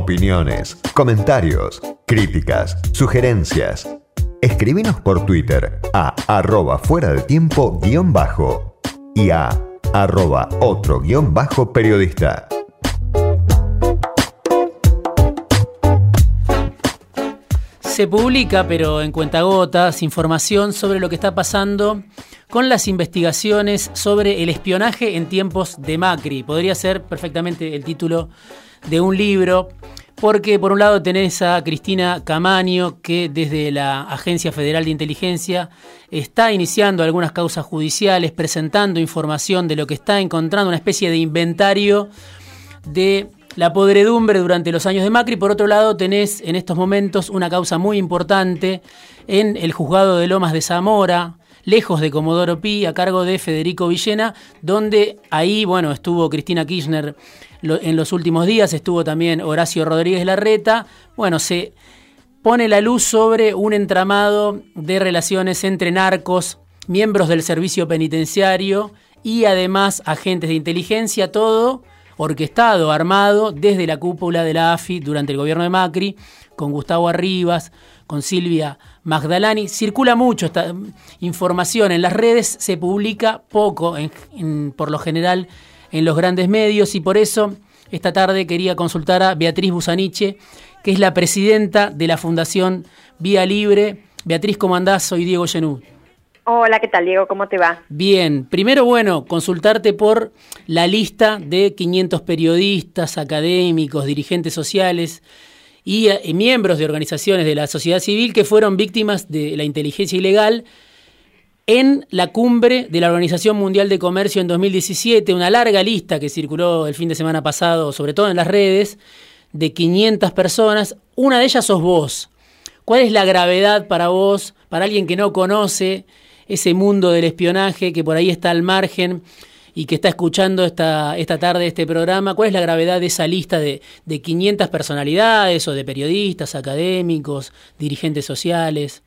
Opiniones, comentarios, críticas, sugerencias. Escribinos por Twitter a arroba fuera del tiempo guion bajo y a arroba otro guion bajo periodista. Se publica, pero en cuentagotas, información sobre lo que está pasando con las investigaciones sobre el espionaje en tiempos de Macri. Podría ser perfectamente el título de un libro, porque por un lado tenés a Cristina Camaño, que desde la Agencia Federal de Inteligencia está iniciando algunas causas judiciales, presentando información de lo que está encontrando, una especie de inventario de la podredumbre durante los años de Macri. Por otro lado, tenés en estos momentos una causa muy importante en el juzgado de Lomas de Zamora, lejos de Comodoro Pi, a cargo de Federico Villena, donde ahí, bueno, estuvo Cristina Kirchner en los últimos días, estuvo también Horacio Rodríguez Larreta. Bueno, se pone la luz sobre un entramado de relaciones entre narcos, miembros del servicio penitenciario y además agentes de inteligencia, todo orquestado, armado desde la cúpula de la AFI durante el gobierno de Macri, con Gustavo Arribas, con Silvia Magdalani. Circula mucho esta información en las redes, se publica poco, por lo general, en los grandes medios y por eso esta tarde quería consultar a Beatriz Busaniche, que es la presidenta de la Fundación Vía Libre. Beatriz, ¿cómo andás? Soy Diego Genú. Hola, ¿qué tal Diego? ¿Cómo te va? Bien, primero bueno, consultarte por la lista de 500 periodistas, académicos, dirigentes sociales y, eh, miembros de organizaciones de la sociedad civil que fueron víctimas de la inteligencia ilegal en la cumbre de la Organización Mundial de Comercio en 2017, una larga lista que circuló el fin de semana pasado, sobre todo en las redes, de 500 personas. Una de ellas sos vos. ¿Cuál es la gravedad para vos, para alguien que no conoce ese mundo del espionaje que por ahí está al margen y que está escuchando esta, esta tarde este programa, ¿cuál es la gravedad de esa lista de, de 500 personalidades o de periodistas, académicos, dirigentes sociales?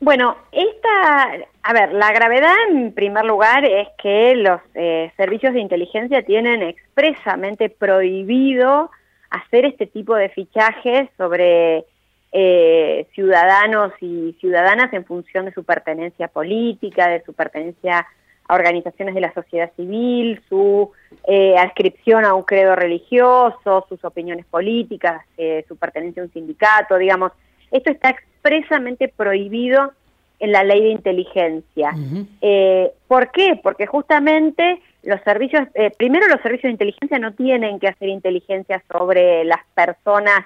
Bueno, esta, a ver, la gravedad en primer lugar es que los eh, servicios de inteligencia tienen expresamente prohibido hacer este tipo de fichajes sobre eh, ciudadanos y ciudadanas en función de su pertenencia política, de su pertenencia a organizaciones de la sociedad civil, su eh, adscripción a un credo religioso, sus opiniones políticas, eh, su pertenencia a un sindicato, digamos. Esto está expresamente prohibido en la ley de inteligencia. eh, ¿Por qué? Porque justamente los servicios, eh, primero los servicios de inteligencia no tienen que hacer inteligencia sobre las personas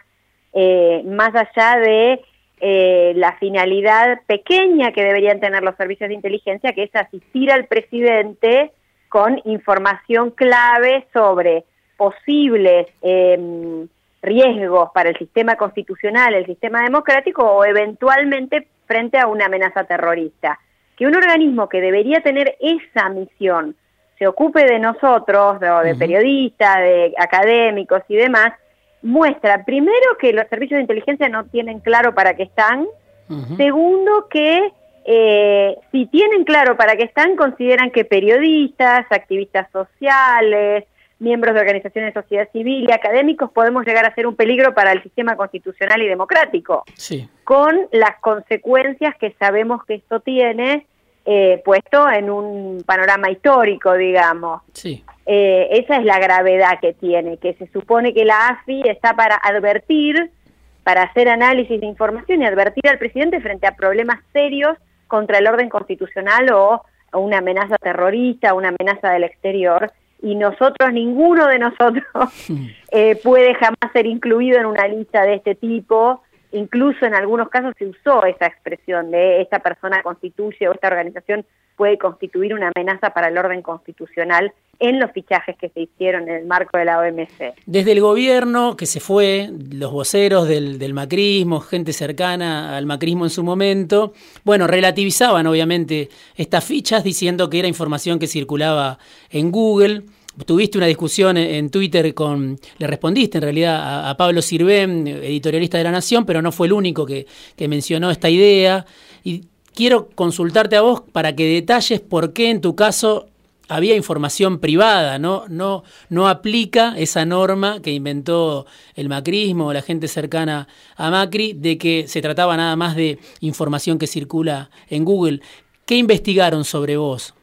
eh, más allá de eh, la finalidad pequeña que deberían tener los servicios de inteligencia, que es asistir al presidente con información clave sobre posibles eh, riesgos para el sistema constitucional, el sistema democrático o eventualmente frente a una amenaza terrorista. Que un organismo que debería tener esa misión se ocupe de nosotros, de, de periodistas, de académicos y demás, muestra primero que los servicios de inteligencia no tienen claro para qué están, segundo que eh, si tienen claro para qué están, consideran que periodistas, activistas sociales, miembros de organizaciones de sociedad civil y académicos podemos llegar a ser un peligro para el sistema constitucional y democrático, Sí. con las consecuencias que sabemos que esto tiene eh, puesto en un panorama histórico, digamos. Sí. Eh, esa es la gravedad que tiene, que se supone que la AFI está para advertir, para hacer análisis de información y advertir al presidente frente a problemas serios contra el orden constitucional o, o una amenaza terrorista, una amenaza del exterior. Y nosotros, ninguno de nosotros eh, puede jamás ser incluido en una lista de este tipo. Incluso en algunos casos se usó esa expresión de esta persona constituye o esta organización puede constituir una amenaza para el orden constitucional en los fichajes que se hicieron en el marco de la OMC. Desde el gobierno que se fue, los voceros del, macrismo, gente cercana al macrismo en su momento, bueno, relativizaban obviamente estas fichas diciendo que era información que circulaba en Google. Tuviste una discusión en Twitter con, le respondiste en realidad a, Pablo Sirven, editorialista de La Nación, pero no fue el único que mencionó esta idea. Quiero consultarte a vos para que detalles por qué en tu caso había información privada, ¿no? No, no aplica esa norma que inventó el macrismo o la gente cercana a Macri de que se trataba nada más de información que circula en Google. ¿Qué investigaron sobre vos?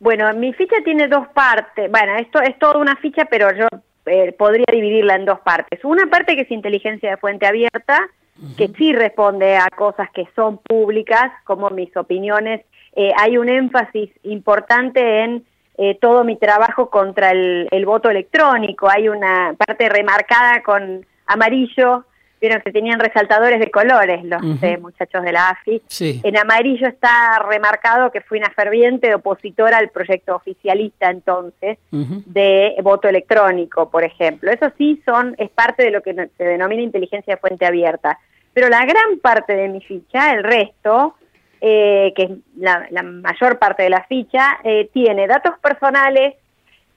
Bueno, mi ficha tiene dos partes. Bueno, esto es toda una ficha, pero yo eh, podría dividirla en dos partes. Una parte que es inteligencia de fuente abierta, que sí responde a cosas que son públicas, como mis opiniones. Eh, hay un énfasis importante en eh, todo mi trabajo contra el, voto electrónico. Hay una parte remarcada con amarillo, vieron que tenían resaltadores de colores los eh, muchachos de la AFI. En amarillo está remarcado que fui una ferviente opositora al proyecto oficialista entonces de voto electrónico, por ejemplo. Eso sí son es parte de lo que se denomina inteligencia de fuente abierta. Pero la gran parte de mi ficha, el resto, eh, que es la, mayor parte de la ficha, eh, tiene datos personales,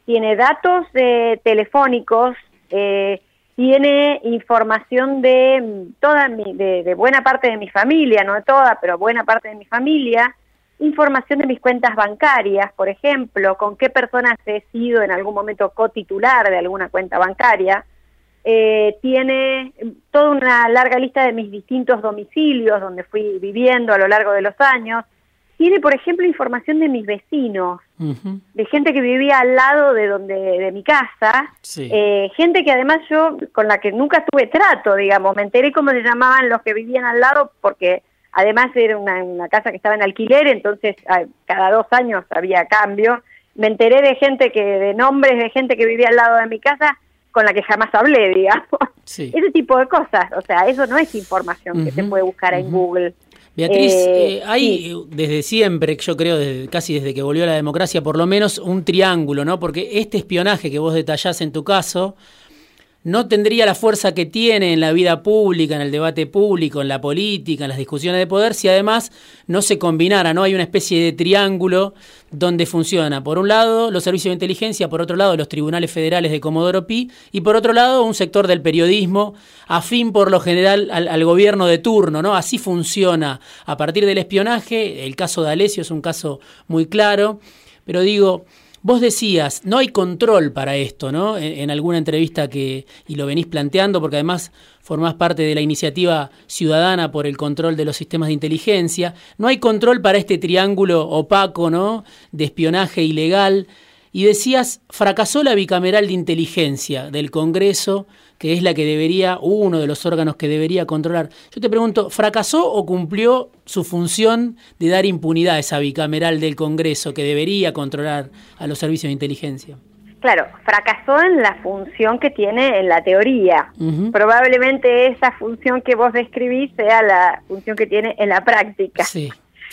tiene datos eh, telefónicos, tiene información de toda mi, de, buena parte de mi familia, no de toda, pero buena parte de mi familia, información de mis cuentas bancarias, por ejemplo, con qué personas he sido en algún momento cotitular de alguna cuenta bancaria, eh, tiene toda una larga lista de mis distintos domicilios donde fui viviendo a lo largo de los años. Tiene, por ejemplo, información de mis vecinos, de gente que vivía al lado de donde de mi casa, eh, gente que además yo con la que nunca tuve trato, digamos, me enteré cómo se llamaban los que vivían al lado porque además era una, una casa que estaba en alquiler, entonces cada dos años había cambio. Me enteré de gente que de nombres de gente que vivía al lado de mi casa con la que jamás hablé, digamos. Ese tipo de cosas, o sea, eso no es información que se puede buscar en Google. Beatriz, eh, eh, hay desde siempre, yo creo, desde, casi desde que volvió la democracia, por lo menos un triángulo, ¿no? Porque este espionaje que vos detallás en tu caso, no tendría la fuerza que tiene en la vida pública, en el debate público, en la política, en las discusiones de poder, si además no se combinara, ¿no? Hay una especie de triángulo donde funciona, por un lado, los servicios de inteligencia, por otro lado, los tribunales federales de Comodoro Pi, y por otro lado, un sector del periodismo afín por lo general al, al gobierno de turno, ¿no? Así funciona a partir del espionaje, el caso de Alessio es un caso muy claro, pero digo, Vos decías, no hay control para esto, ¿no? En, alguna entrevista que, y lo venís planteando, porque además formás parte de la iniciativa ciudadana por el control de los sistemas de inteligencia, no hay control para este triángulo opaco, ¿no? De espionaje ilegal. Y decías, fracasó la bicameral de inteligencia del Congreso, que es la que debería, uno de los órganos que debería controlar. Yo te pregunto, ¿fracasó o cumplió su función de dar impunidad a esa bicameral del Congreso que debería controlar a los servicios de inteligencia? Claro, fracasó en la función que tiene en la teoría. Probablemente esa función que vos describís sea la función que tiene en la práctica. Sí,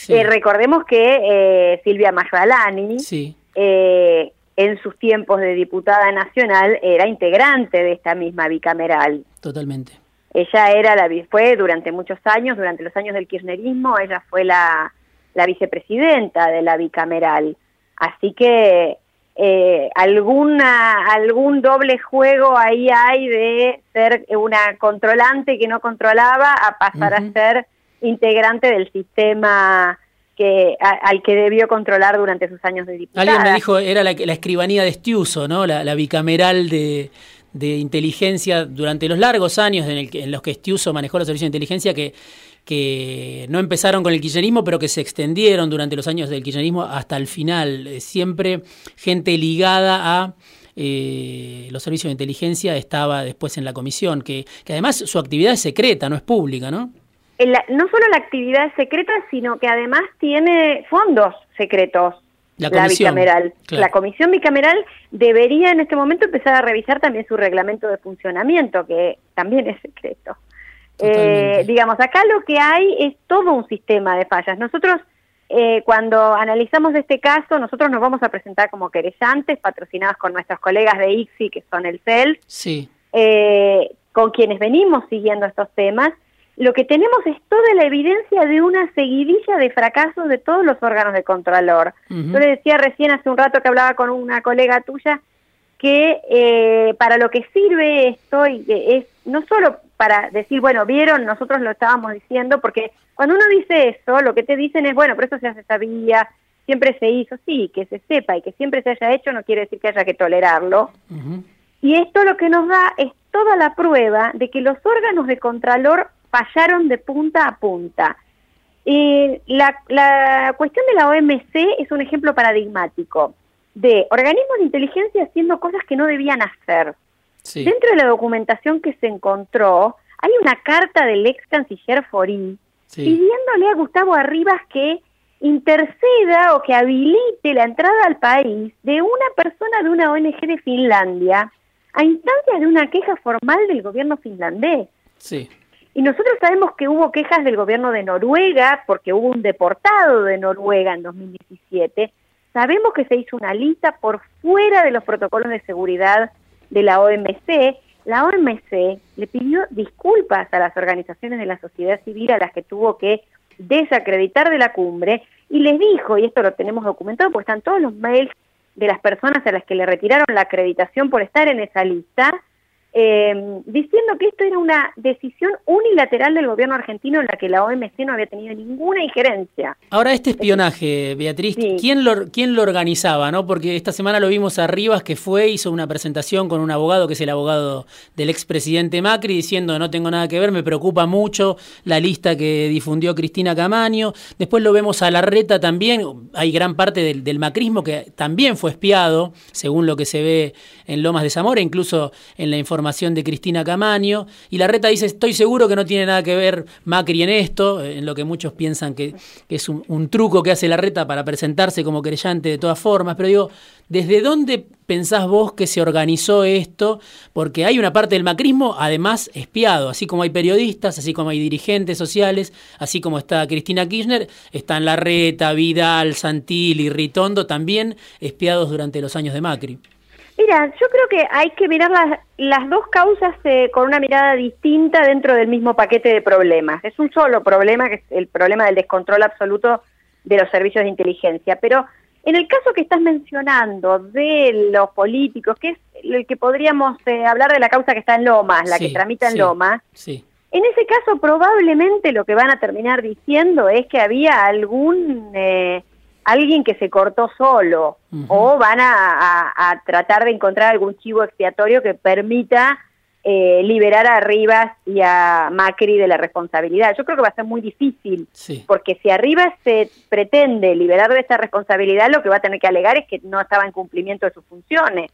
eh, recordemos que eh, Silvia Majalani sí. Eh, en sus tiempos de diputada nacional era integrante de esta misma bicameral. Totalmente. Ella era la fue durante muchos años, durante los años del kirchnerismo, ella fue la, la vicepresidenta de la bicameral. Así que eh, alguna algún doble juego ahí hay de ser una controlante que no controlaba a pasar a ser integrante del sistema que al que debió controlar durante sus años de diputada. Alguien me dijo, era la, escribanía de Estiuso, ¿no? La, bicameral de, inteligencia durante los largos años en, en, los que Estiuso manejó los servicios de inteligencia que, que no empezaron con el kirchnerismo, pero que se extendieron durante los años del kirchnerismo hasta el final. Eh, siempre gente ligada a... Eh, los servicios de inteligencia estaba después en la comisión, que, que además su actividad es secreta, no es pública, ¿no? No solo la actividad secreta, sino que además tiene fondos secretos. La, bicameral. La comisión bicameral debería en este momento empezar a revisar también su reglamento de funcionamiento, que también es secreto. Eh, digamos, acá lo que hay es todo un sistema de fallas. Nosotros, eh, cuando analizamos este caso, nosotros nos vamos a presentar como querellantes, patrocinados con nuestros colegas de ICSI, que son el CEL, sí. Eh, con quienes venimos siguiendo estos temas, lo que tenemos es toda la evidencia de una seguidilla de fracasos de todos los órganos de Contralor. Yo le decía recién hace un rato que hablaba con una colega tuya que eh, para lo que sirve esto es no solo para decir, bueno, vieron, nosotros lo estábamos diciendo, porque cuando uno dice eso, lo que te dicen es, bueno, pero eso ya se sabía, siempre se hizo, sí, que se sepa y que siempre se haya hecho no quiere decir que haya que tolerarlo. Y esto lo que nos da es toda la prueba de que los órganos de Contralor fallaron de punta a punta. Eh, la, la cuestión de la OMC es un ejemplo paradigmático de organismos de inteligencia haciendo cosas que no debían hacer. Dentro de la documentación que se encontró, hay una carta del ex canciller Forín pidiéndole a Gustavo Arribas que interceda o que habilite la entrada al país de una persona de una ONG de Finlandia a instancias de una queja formal del gobierno finlandés. Sí. Y nosotros sabemos que hubo quejas del gobierno de Noruega, porque hubo un deportado de Noruega en 2017. Sabemos que se hizo una lista por fuera de los protocolos de seguridad de la OMC. La OMC le pidió disculpas a las organizaciones de la sociedad civil a las que tuvo que desacreditar de la cumbre y les dijo, y esto lo tenemos documentado, porque están todos los mails de las personas a las que le retiraron la acreditación por estar en esa lista, eh, diciendo que esto era una decisión unilateral del gobierno argentino en la que la OMC no había tenido ninguna injerencia. Ahora, este espionaje, Beatriz, ¿quién, lo, ¿quién lo organizaba? no Porque esta semana lo vimos a Rivas, que fue, hizo una presentación con un abogado, que es el abogado del expresidente Macri, diciendo no tengo nada que ver, me preocupa mucho la lista que difundió Cristina Camaño. Después lo vemos a Larreta también, hay gran parte del, del macrismo que también fue espiado, según lo que se ve en Lomas de Zamora, incluso en la información de Cristina Camaño, y la reta dice, estoy seguro que no tiene nada que ver Macri en esto, en lo que muchos piensan que, es un, truco que hace la reta para presentarse como creyente de todas formas, pero digo, ¿desde dónde pensás vos que se organizó esto? Porque hay una parte del macrismo, además, espiado, así como hay periodistas, así como hay dirigentes sociales, así como está Cristina Kirchner, están Larreta, Vidal, Santilli, Ritondo, también espiados durante los años de Macri. Mira, yo creo que hay que mirar las, las dos causas eh, con una mirada distinta dentro del mismo paquete de problemas. Es un solo problema, que es el problema del descontrol absoluto de los servicios de inteligencia. Pero en el caso que estás mencionando de los políticos, que es el que podríamos eh, hablar de la causa que está en Lomas, la que tramita en Lomas, en ese caso probablemente lo que van a terminar diciendo es que había algún... Eh, alguien que se cortó solo o van a, tratar de encontrar algún chivo expiatorio que permita eh, liberar a Rivas y a Macri de la responsabilidad. Yo creo que va a ser muy difícil, porque si a Rivas se pretende liberar de esta responsabilidad, lo que va a tener que alegar es que no estaba en cumplimiento de sus funciones,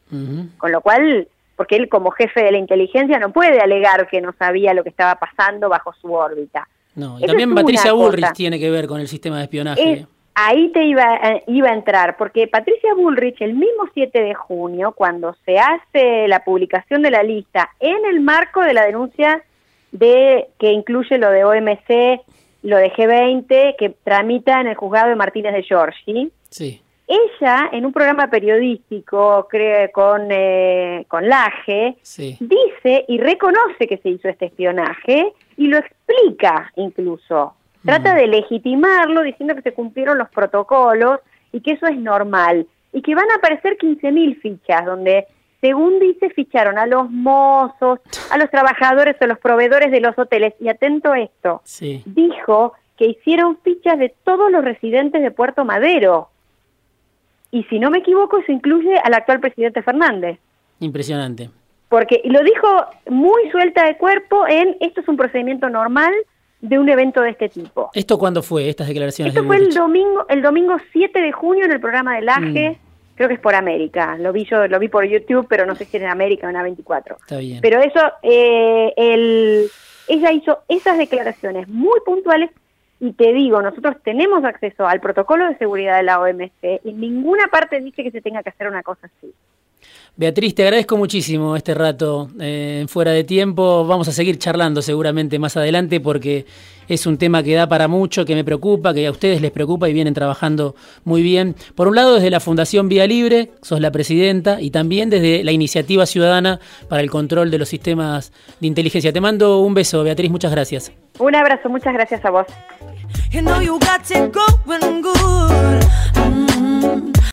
con lo cual, porque él como jefe de la inteligencia no puede alegar que no sabía lo que estaba pasando bajo su órbita. No, y también Patricia Bullrich tiene que ver con el sistema de espionaje. Ahí te iba, eh, iba a entrar, porque Patricia Bullrich el mismo 7 de junio, cuando se hace la publicación de la lista en el marco de la denuncia de que incluye lo de OMC, lo de G20, que tramita en el juzgado de Martínez de Giorgi, sí. ella en un programa periodístico creo, con, eh, con Laje, dice y reconoce que se hizo este espionaje y lo explica incluso. Trata de legitimarlo diciendo que se cumplieron los protocolos y que eso es normal. Y que van a aparecer 15.000 fichas, donde, según dice, ficharon a los mozos, a los trabajadores o los proveedores de los hoteles. Y atento a esto, dijo que hicieron fichas de todos los residentes de Puerto Madero. Y si no me equivoco, eso incluye al actual presidente Fernández. Impresionante. Porque lo dijo muy suelta de cuerpo en esto es un procedimiento normal de un evento de este tipo. ¿Esto cuándo fue, estas declaraciones? Esto fue el domingo, el domingo 7 de junio en el programa del AGE, mm. creo que es por América, lo vi yo, lo vi por YouTube, pero no sé si era en América o en A24. Está bien. Pero eso, eh, el, ella hizo esas declaraciones muy puntuales y te digo, nosotros tenemos acceso al protocolo de seguridad de la OMC y en ninguna parte dice que se tenga que hacer una cosa así. Beatriz, te agradezco muchísimo este rato eh, fuera de tiempo. Vamos a seguir charlando seguramente más adelante porque es un tema que da para mucho, que me preocupa, que a ustedes les preocupa y vienen trabajando muy bien. Por un lado, desde la Fundación Vía Libre, sos la presidenta, y también desde la Iniciativa Ciudadana para el Control de los Sistemas de Inteligencia. Te mando un beso, Beatriz, muchas gracias. Un abrazo, muchas gracias a vos.